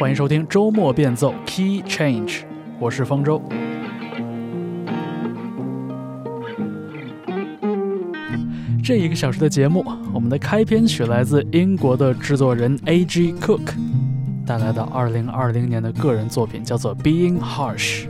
欢迎收听周末变奏 Key Change，我是方舟。这一个小时的节目，我们的开篇曲来自英国的制作人 A.G. Cook 带来的2020年的个人作品，叫做《Being Harsh》。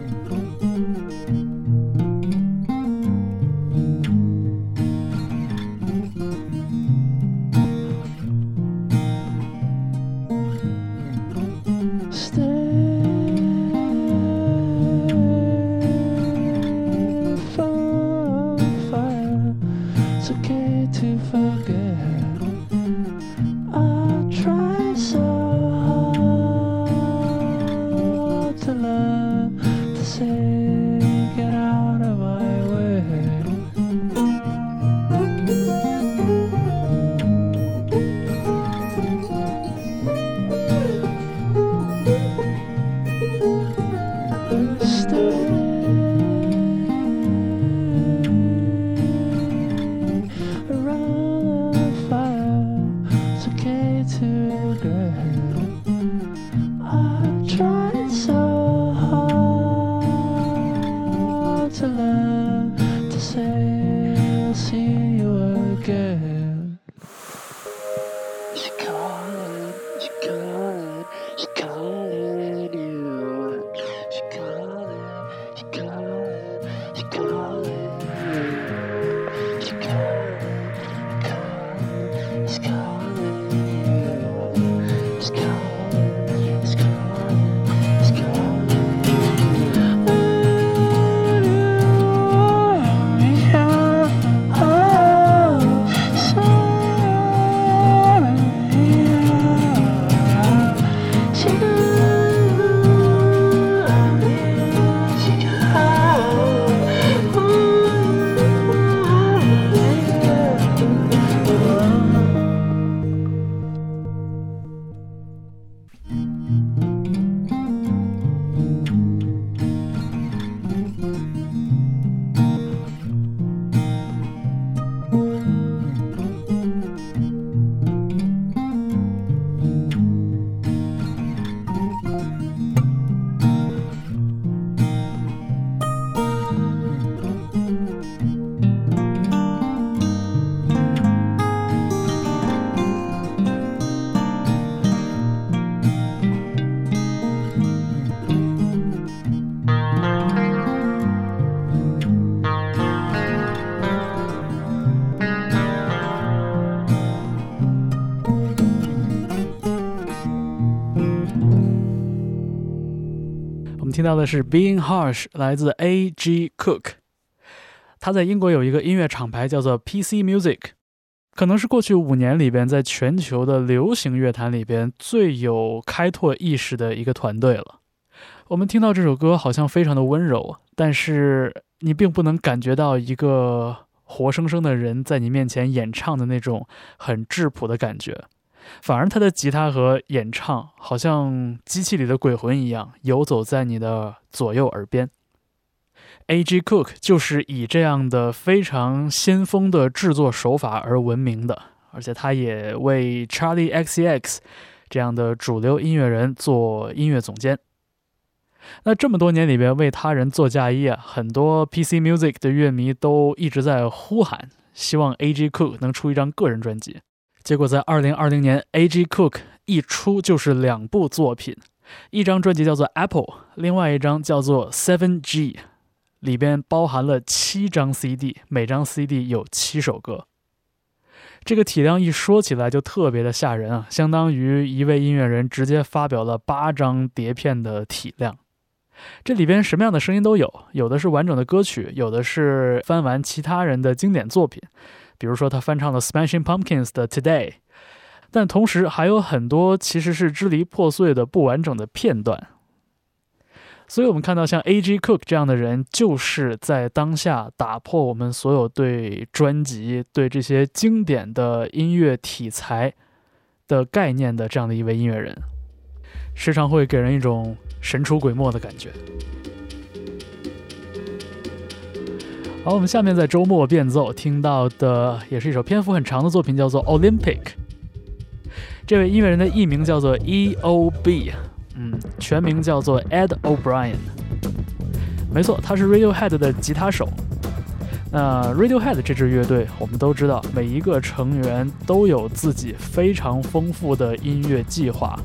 听到的是《Being Harsh》，来自 A.G. Cook。他在英国有一个音乐厂牌叫做 PC Music，可能是过去五年里边在全球的流行乐坛里边最有开拓意识的一个团队了。我们听到这首歌好像非常的温柔，但是你并不能感觉到一个活生生的人在你面前演唱的那种很质朴的感觉。反而他的吉他和演唱好像机器里的鬼魂一样，游走在你的左右耳边。A.G. Cook 就是以这样的非常先锋的制作手法而闻名的，而且他也为 Charlie X.C.X 这样的主流音乐人做音乐总监。那这么多年里边为他人做嫁衣啊，很多 P.C. Music 的乐迷都一直在呼喊，希望 A.G. Cook 能出一张个人专辑。结果在二零二零年，A.G. Cook 一出就是两部作品，一张专辑叫做《Apple》，另外一张叫做《Seven G》，里边包含了七张 CD，每张 CD 有七首歌。这个体量一说起来就特别的吓人啊，相当于一位音乐人直接发表了八张碟片的体量。这里边什么样的声音都有，有的是完整的歌曲，有的是翻完其他人的经典作品。比如说，他翻唱了 Smashing Pumpkins 的 Today，但同时还有很多其实是支离破碎的不完整的片段。所以，我们看到像 A.G. Cook 这样的人，就是在当下打破我们所有对专辑、对这些经典的音乐题材的概念的这样的一位音乐人，时常会给人一种神出鬼没的感觉。好，我们下面在周末变奏听到的也是一首篇幅很长的作品，叫做《Olympic》。这位音乐人的艺名叫做 E.O.B。嗯，全名叫做 Ed O'Brien。没错，他是 Radiohead 的吉他手。那 Radiohead 这支乐队，我们都知道，每一个成员都有自己非常丰富的音乐计划。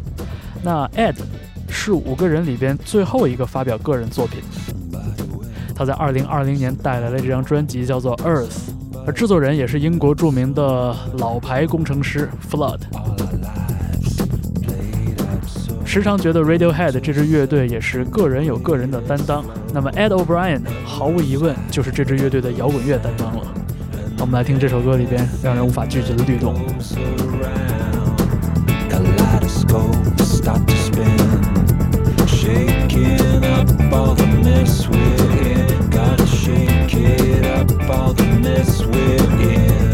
那 Ed 是五个人里边最后一个发表个人作品。他在二零二零年带来了这张专辑，叫做《Earth》，而制作人也是英国著名的老牌工程师 Flood。时常觉得 Radiohead 这支乐队也是个人有个人的担当，那么 Ed O'Brien 毫无疑问就是这支乐队的摇滚乐担当了。我们来听这首歌里边让人无法拒绝的律动。Shaking up all the mess we shake it up all the mess we're in.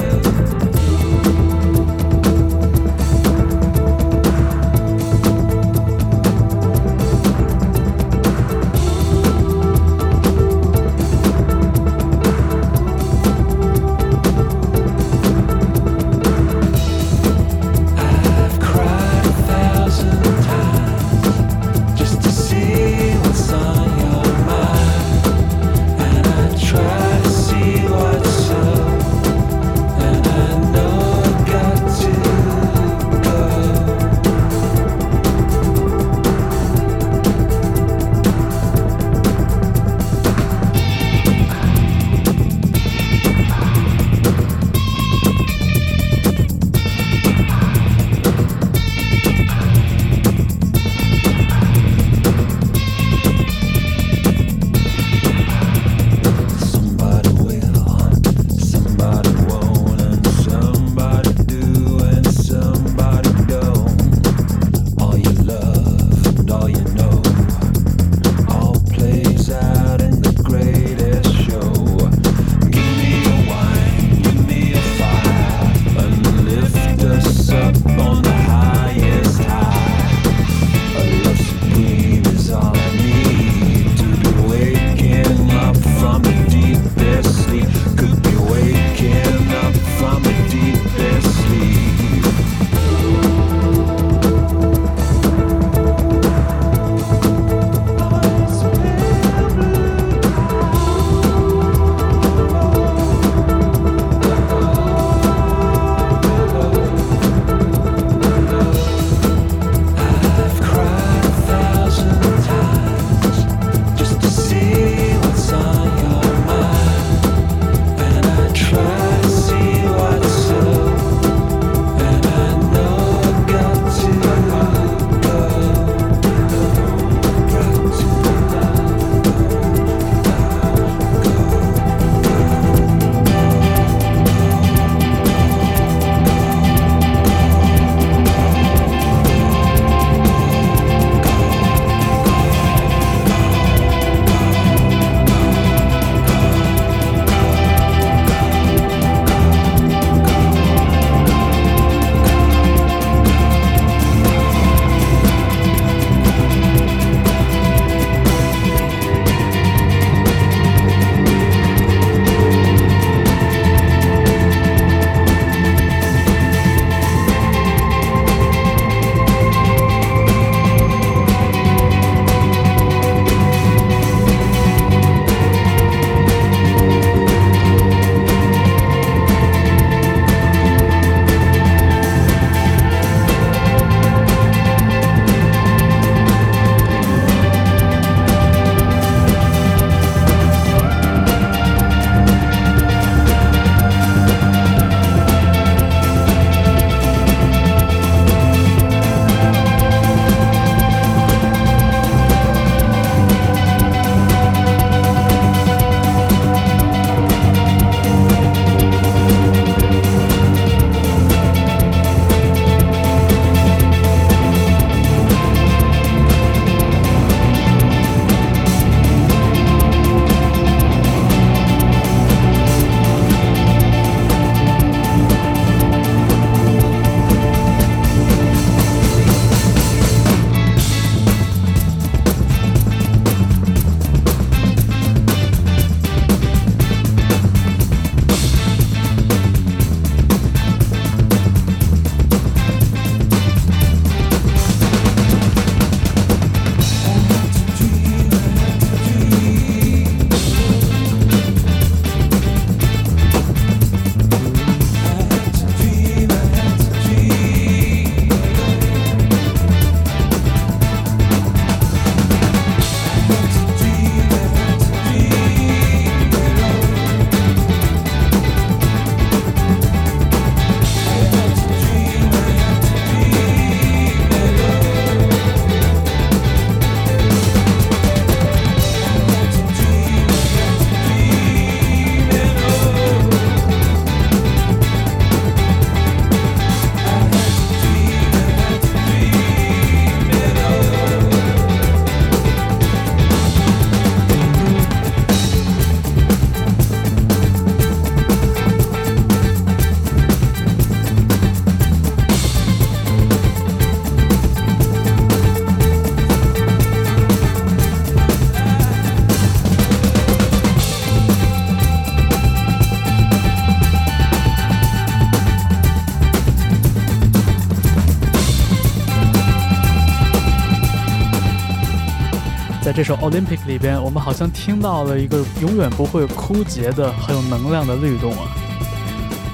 这首《Olympic》里边，我们好像听到了一个永远不会枯竭的、很有能量的律动啊。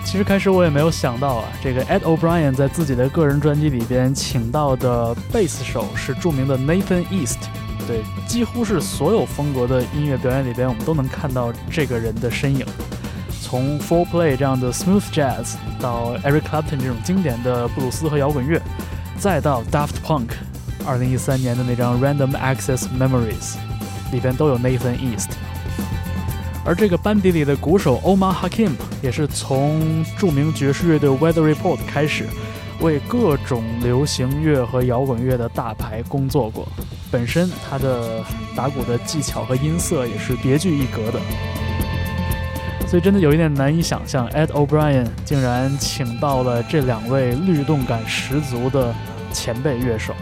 其实开始我也没有想到啊，这个 Ed O'Brien 在自己的个人专辑里边请到的贝斯手是著名的 Nathan East。对，几乎是所有风格的音乐表演里边，我们都能看到这个人的身影。从 Four Play 这样的 Smooth Jazz 到 Eric Clapton 这种经典的布鲁斯和摇滚乐，再到 Daft Punk 2013年的那张 Random Access Memories 里边都有 Nathan East。而这个班底里的鼓手 Omar Hakim 也是从著名爵士乐队 Weather Report 开始，为各种流行乐和摇滚乐的大牌工作过。本身他的打鼓的技巧和音色也是别具一格的，所以真的有一点难以想象，Ed O'Brien 竟然请到了这两位律动感十足的前辈乐手，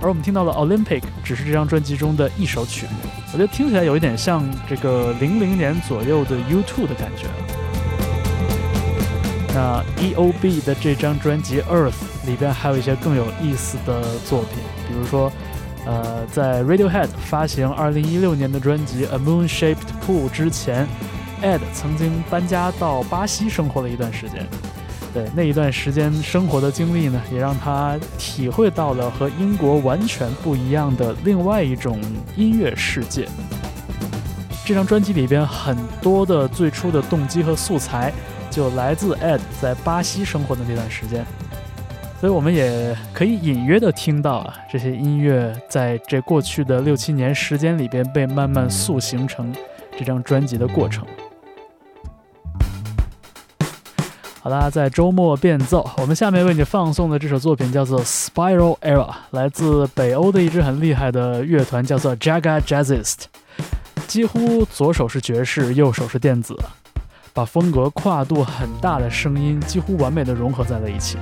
而我们听到的 Olympic 只是这张专辑中的一首曲目，我觉得听起来有一点像这个零零年左右的 U2 的感觉。那 E.O.B 的这张专辑 Earth 里边还有一些更有意思的作品，比如说。呃，在 Radiohead 发行2016年的专辑《A Moon-Shaped Pool》之前，Ed 曾经搬家到巴西生活了一段时间。对那一段时间生活的经历呢，也让他体会到了和英国完全不一样的另外一种音乐世界。这张专辑里边很多的最初的动机和素材，就来自 Ed 在巴西生活的那段时间。所以我们也可以隐约的听到啊，这些音乐在这过去的六七年时间里边被慢慢塑形成这张专辑的过程。好啦，在周末变奏，我们下面为你放送的这首作品叫做《Spiral Era》，来自北欧的一支很厉害的乐团，叫做 Jaga Jazzist。几乎左手是爵士，右手是电子，把风格跨度很大的声音几乎完美的融合在了一起。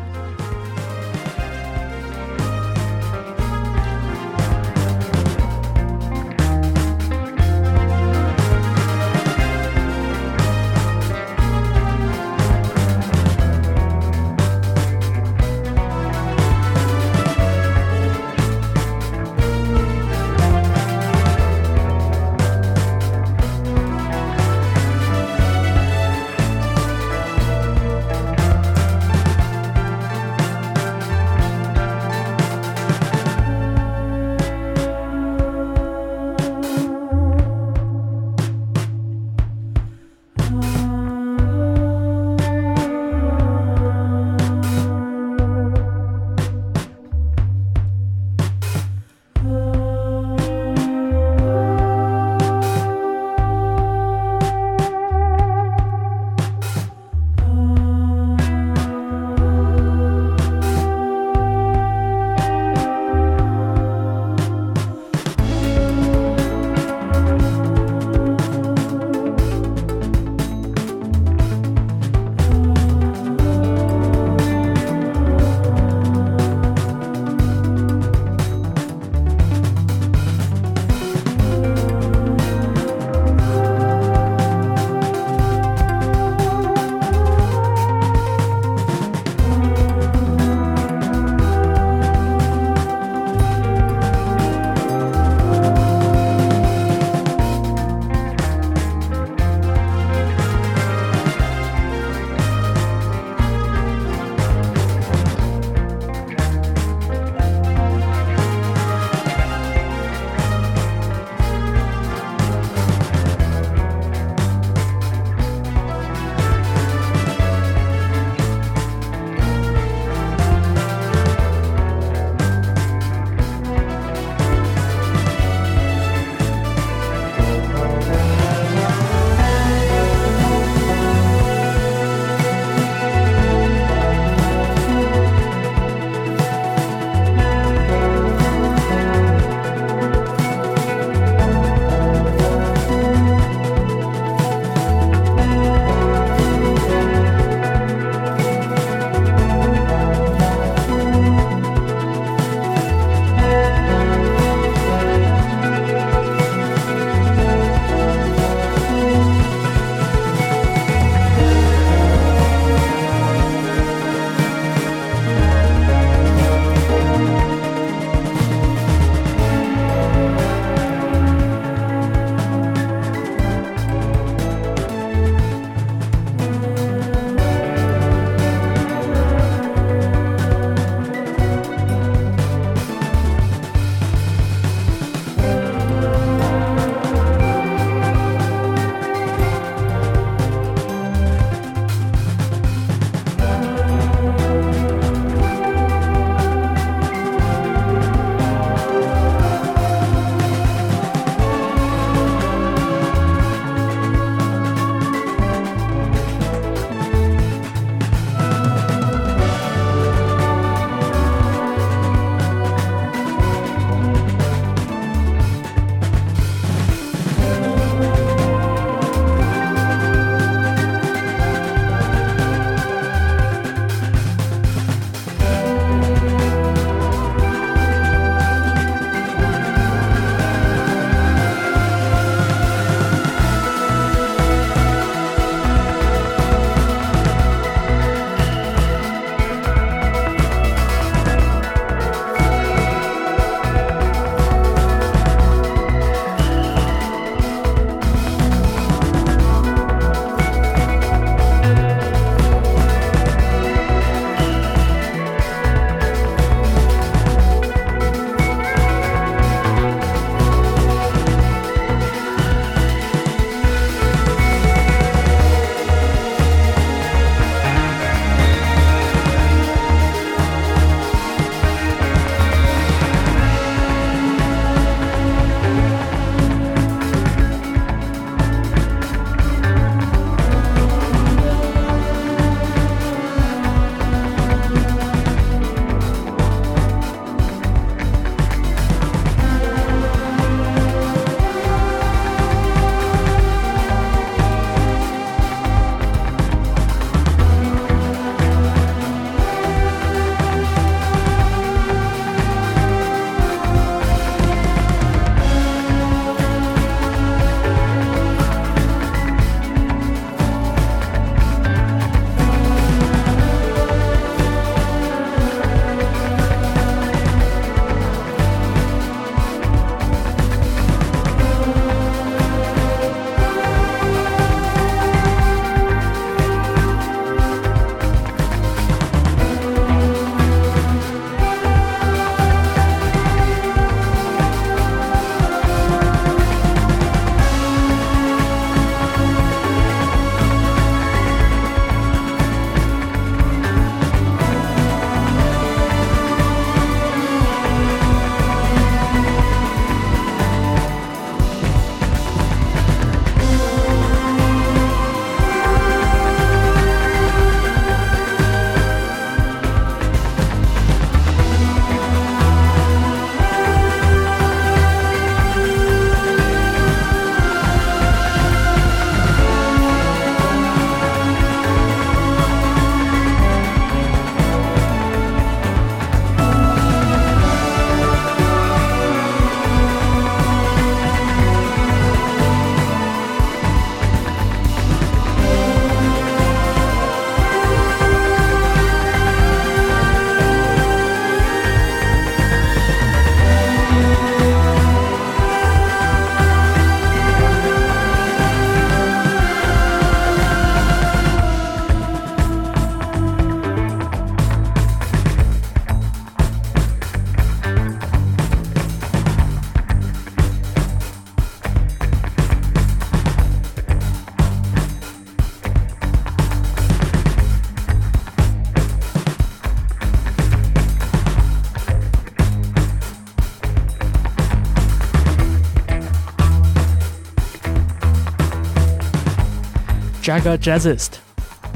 Jaga Jazzist，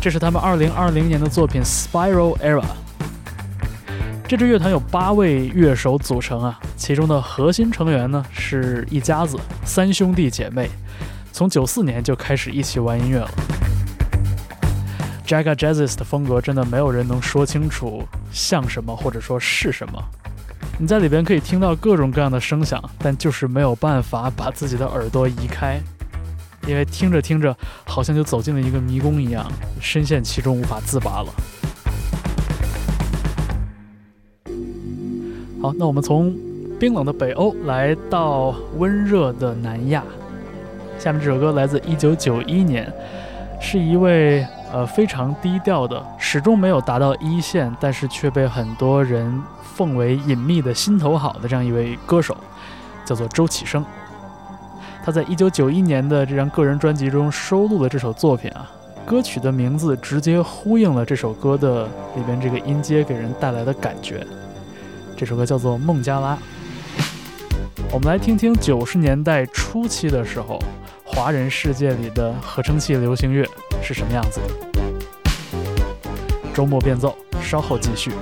这是他们2020年的作品 Spiral Era。这支乐团有八位乐手组成啊，其中的核心成员呢是一家子三兄弟姐妹，从九四年就开始一起玩音乐了。Jaga Jazzist 的风格真的没有人能说清楚像什么或者说是什么。你在里边可以听到各种各样的声响，但就是没有办法把自己的耳朵移开，因为听着听着好像就走进了一个迷宫一样，深陷其中无法自拔了。好，那我们从冰冷的北欧来到温热的南亚。下面这首歌来自1991年，是一位呃非常低调的，始终没有达到一线，但是却被很多人奉为隐秘的心头好的这样一位歌手，叫做周启生。他在1991年的这张个人专辑中收录的这首作品啊，歌曲的名字直接呼应了这首歌的里边这个音阶给人带来的感觉。这首歌叫做《孟加拉》，我们来听听九十年代初期的时候，华人世界里的合成器流行乐是什么样子的。周末变奏，稍后继续。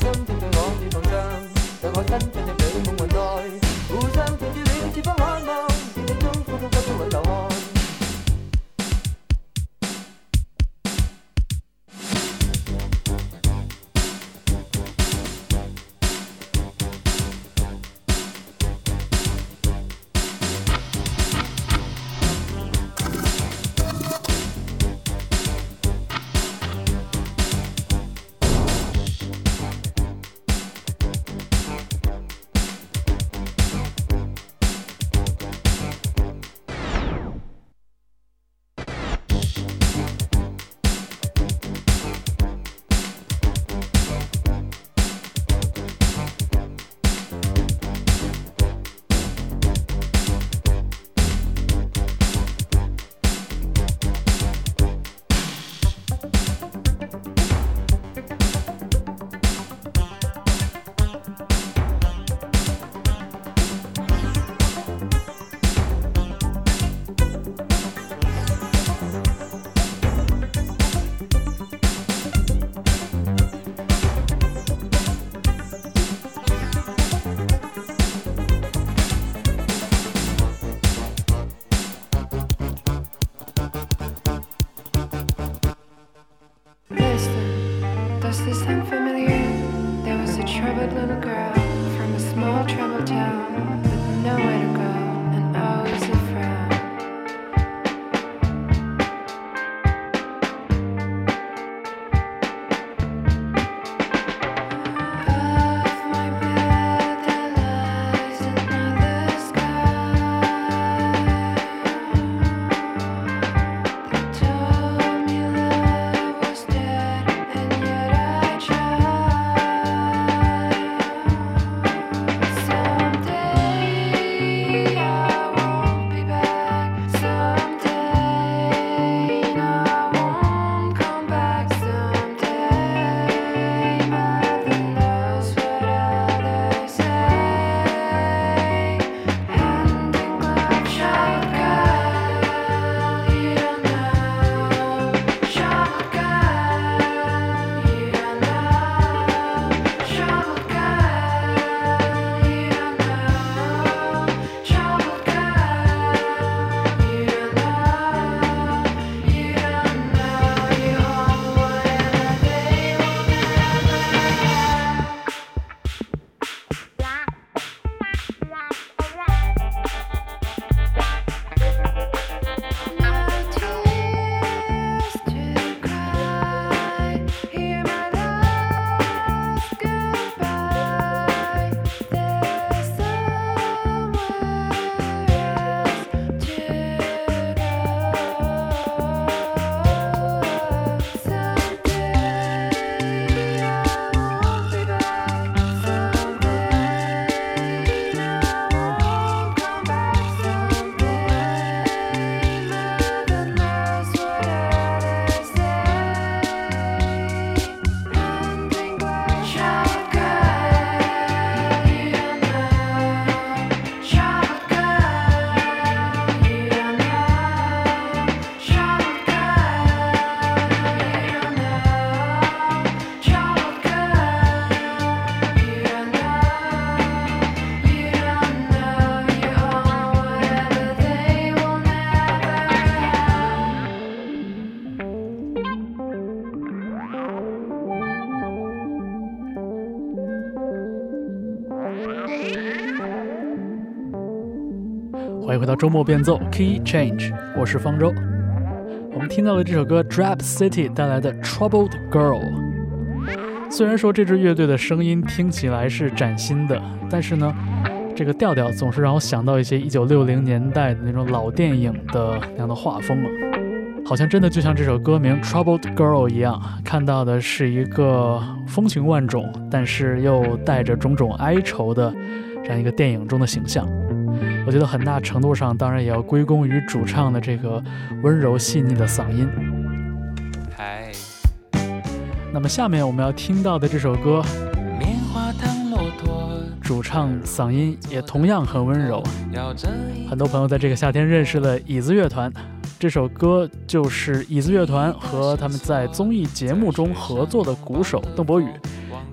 心正在我面龐上，让我身進周末变奏 Key Change，我是方舟。我们听到了这首歌 Drap City 带来的 Troubled Girl。虽然说这支乐队的声音听起来是崭新的，但是呢，这个调调总是让我想到一些1960年代的那种老电影的那样的画风啊，好像真的就像这首歌名 Troubled Girl 一样，看到的是一个风情万种，但是又带着种种哀愁的这样一个电影中的形象。我觉得很大程度上，当然也要归功于主唱的这个温柔细腻的嗓音。嗨，那么下面我们要听到的这首歌，棉花糖骆驼主唱嗓音也同样很温柔。很多朋友在这个夏天认识了椅子乐团，这首歌就是椅子乐团和他们在综艺节目中合作的鼓手邓博宇，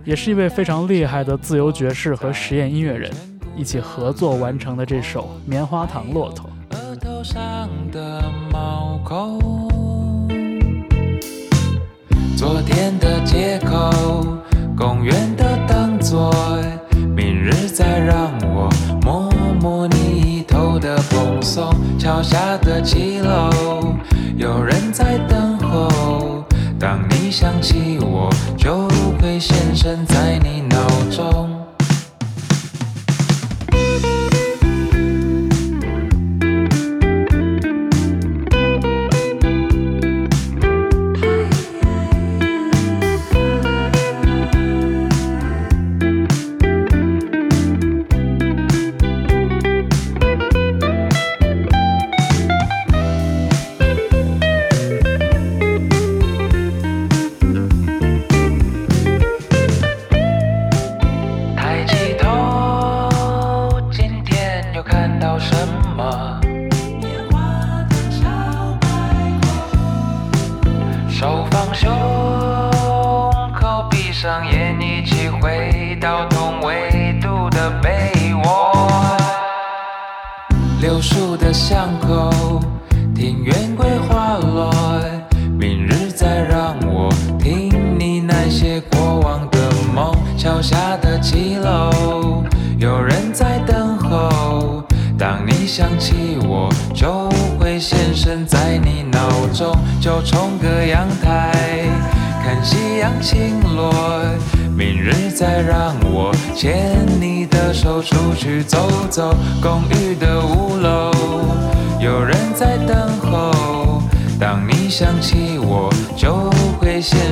也是一位非常厉害的自由爵士和实验音乐人，一起合作完成的这首《棉花糖骆驼》。额头上的毛孔。昨天的街口，公园的灯座，明日再让我摸摸你头的蓬松。桥下的骑楼，有人在等候。当你想起我，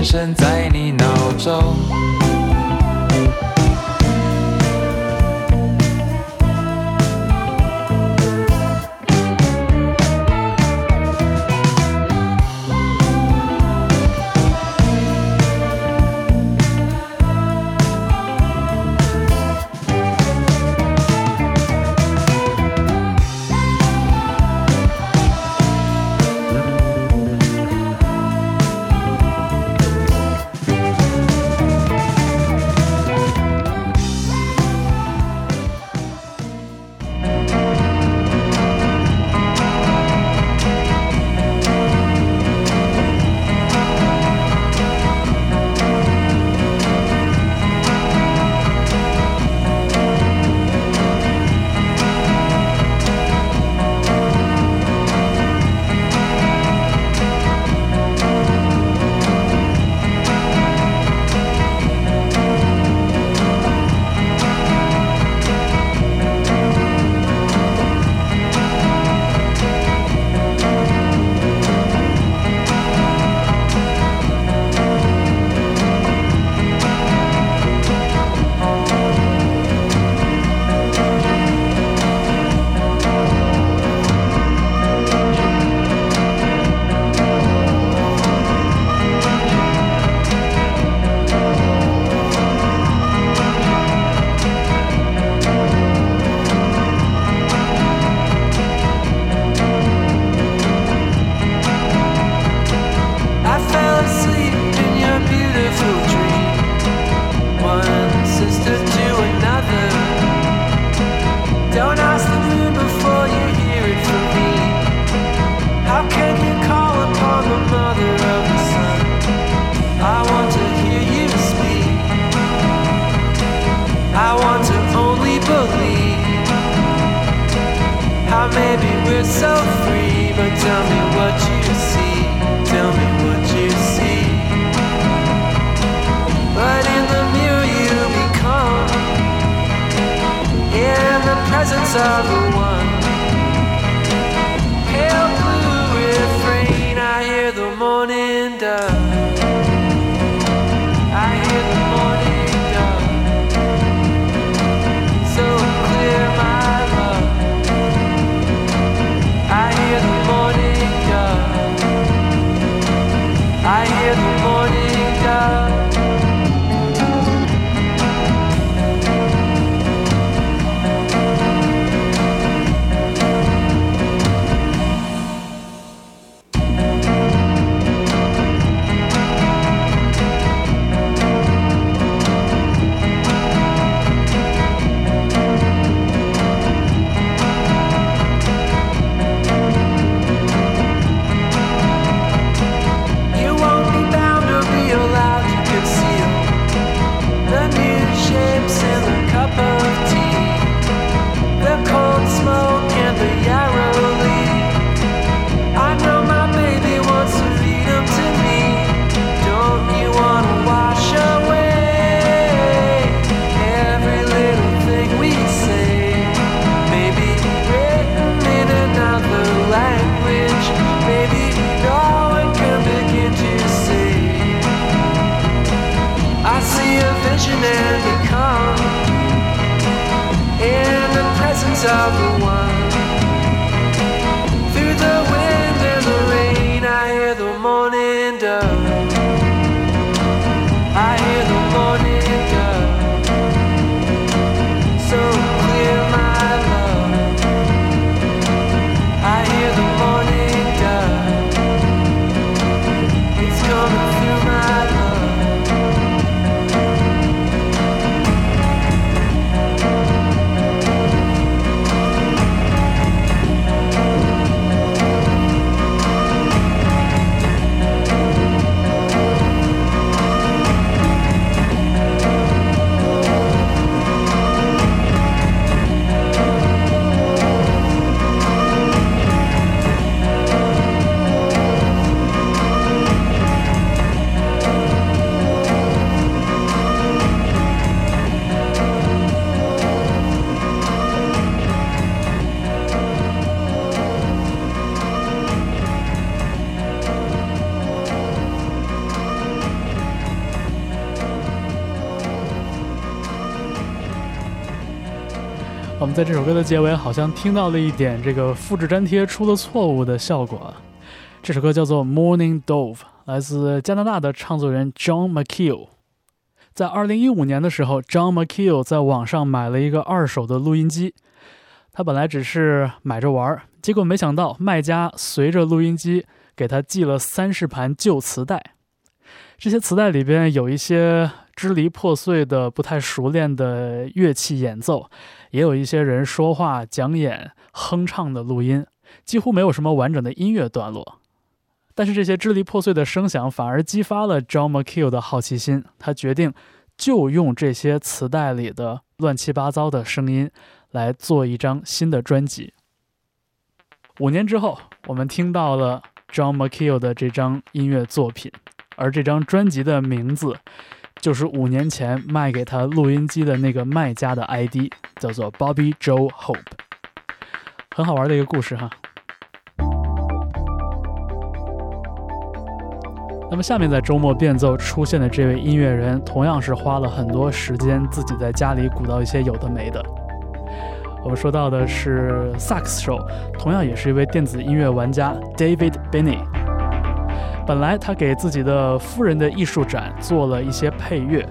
会现身在你脑中。在这首歌的结尾好像听到了一点这个复制粘贴出了错误的效果。这首歌叫做《Morning Dove》，来自加拿大的唱作人 John McKeel。在2015年的时候，John McKeel 在网上买了一个二手的录音机。他本来只是买着玩儿，结果没想到卖家随着录音机给他寄了三十盘旧磁带。这些磁带里边有一些支离破碎的、不太熟练的乐器演奏，也有一些人说话、讲演、哼唱的录音，几乎没有什么完整的音乐段落。但是这些支离破碎的声响反而激发了 John McKeel 的好奇心，他决定就用这些磁带里的乱七八糟的声音来做一张新的专辑。五年之后，我们听到了 John McKeel 的这张音乐作品。而这张专辑的名字，就是五年前卖给他录音机的那个卖家的 ID，叫做 Bobby Joe Hope，很好玩的一个故事哈。那么下面在周末变奏出现的这位音乐人，同样是花了很多时间自己在家里鼓捣一些有的没的。我们说到的是萨克斯手，同样也是一位电子音乐玩家 David Binney。本来他给自己的夫人的艺术展做了一些配乐，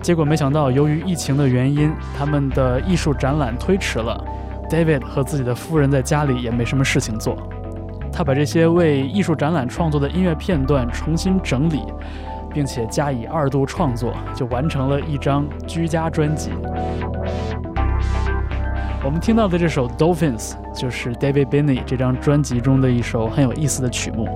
结果没想到由于疫情的原因，他们的艺术展览推迟了。David 和自己的夫人在家里也没什么事情做，他把这些为艺术展览创作的音乐片段重新整理，并且加以二度创作，就完成了一张居家专辑。我们听到的这首《Dolphins》就是 David Binney 这张专辑中的一首很有意思的曲目。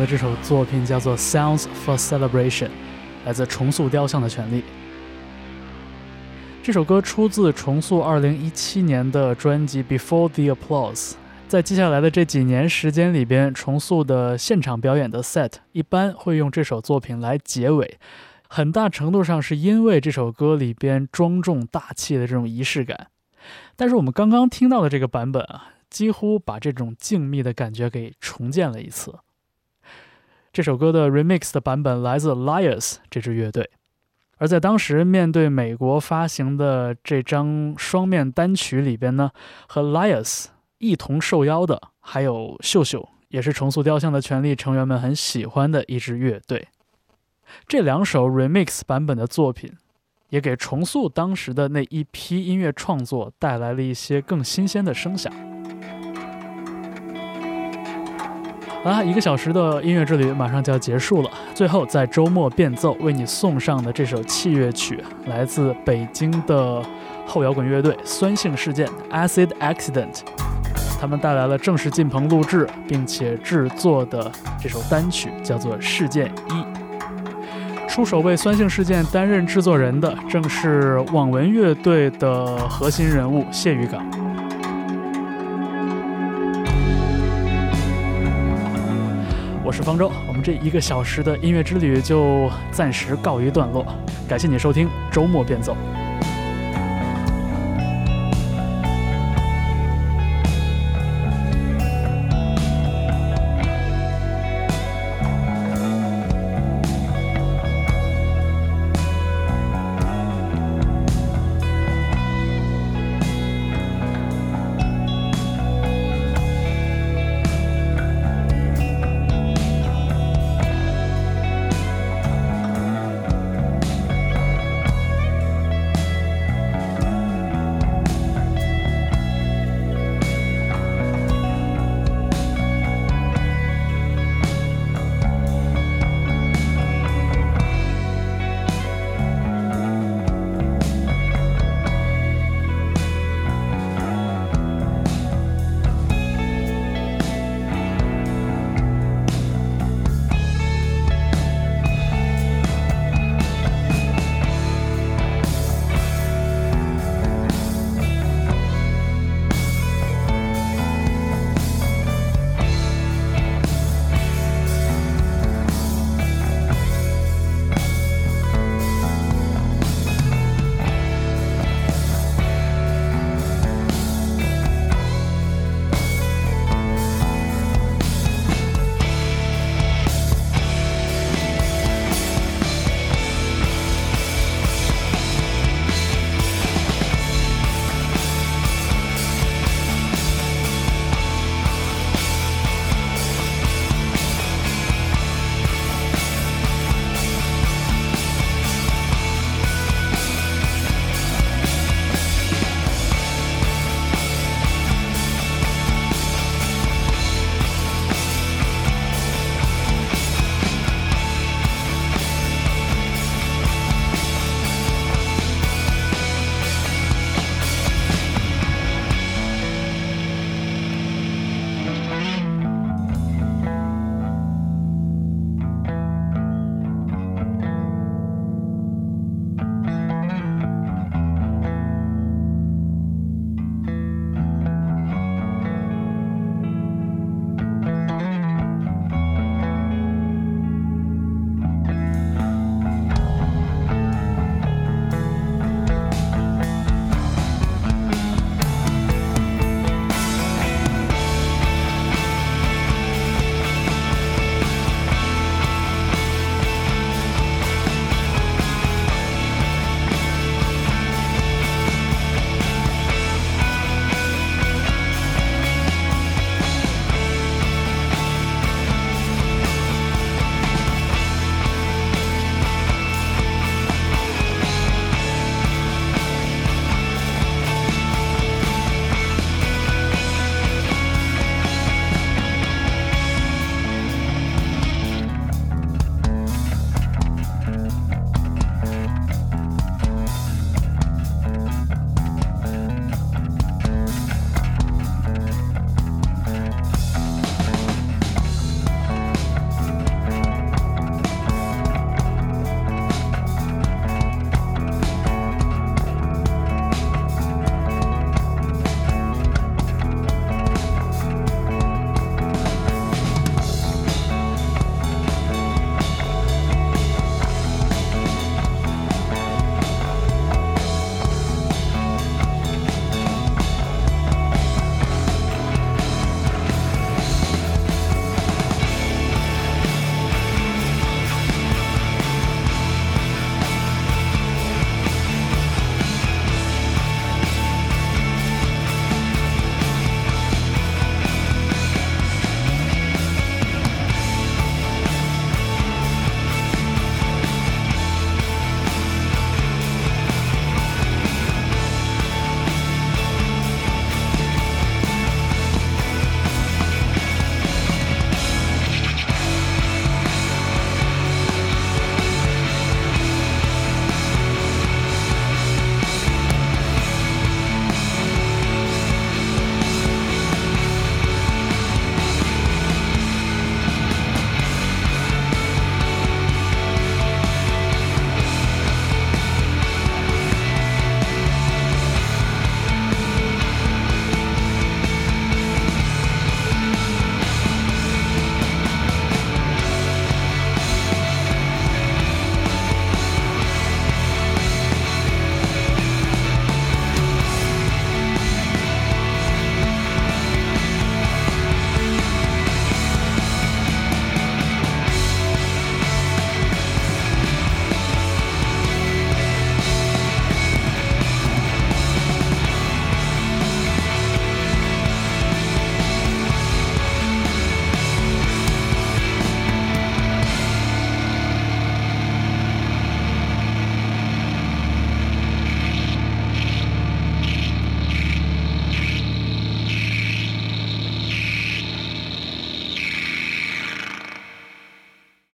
的这首作品叫做《Sounds for Celebration》，来自重塑雕像的权利。这首歌出自重塑2017年的专辑《Before the Applause》。在接下来的这几年时间里边，重塑的现场表演的 set 一般会用这首作品来结尾，很大程度上是因为这首歌里边庄重大气的这种仪式感。但是我们刚刚听到的这个版本啊，几乎把这种静谧的感觉给重建了一次。这首歌的 remix 的版本来自 Liars 这支乐队，而在当时面对美国发行的这张双面单曲里边呢，和 Liars 一同受邀的还有秀秀，也是重塑雕像的权利成员们很喜欢的一支乐队。这两首 remix 版本的作品，也给重塑当时的那一批音乐创作带来了一些更新鲜的声响。啊，一个小时的音乐之旅马上就要结束了。最后，在周末变奏为你送上的这首器乐曲，来自北京的后摇滚乐队酸性事件 （Acid Accident），他们带来了正式进棚录制并且制作的这首单曲，叫做《事件一》。出手为酸性事件担任制作人的，正是网文乐队的核心人物谢玉岗。我是方舟，我们这一个小时的音乐之旅就暂时告一段落，感谢你收听周末变奏。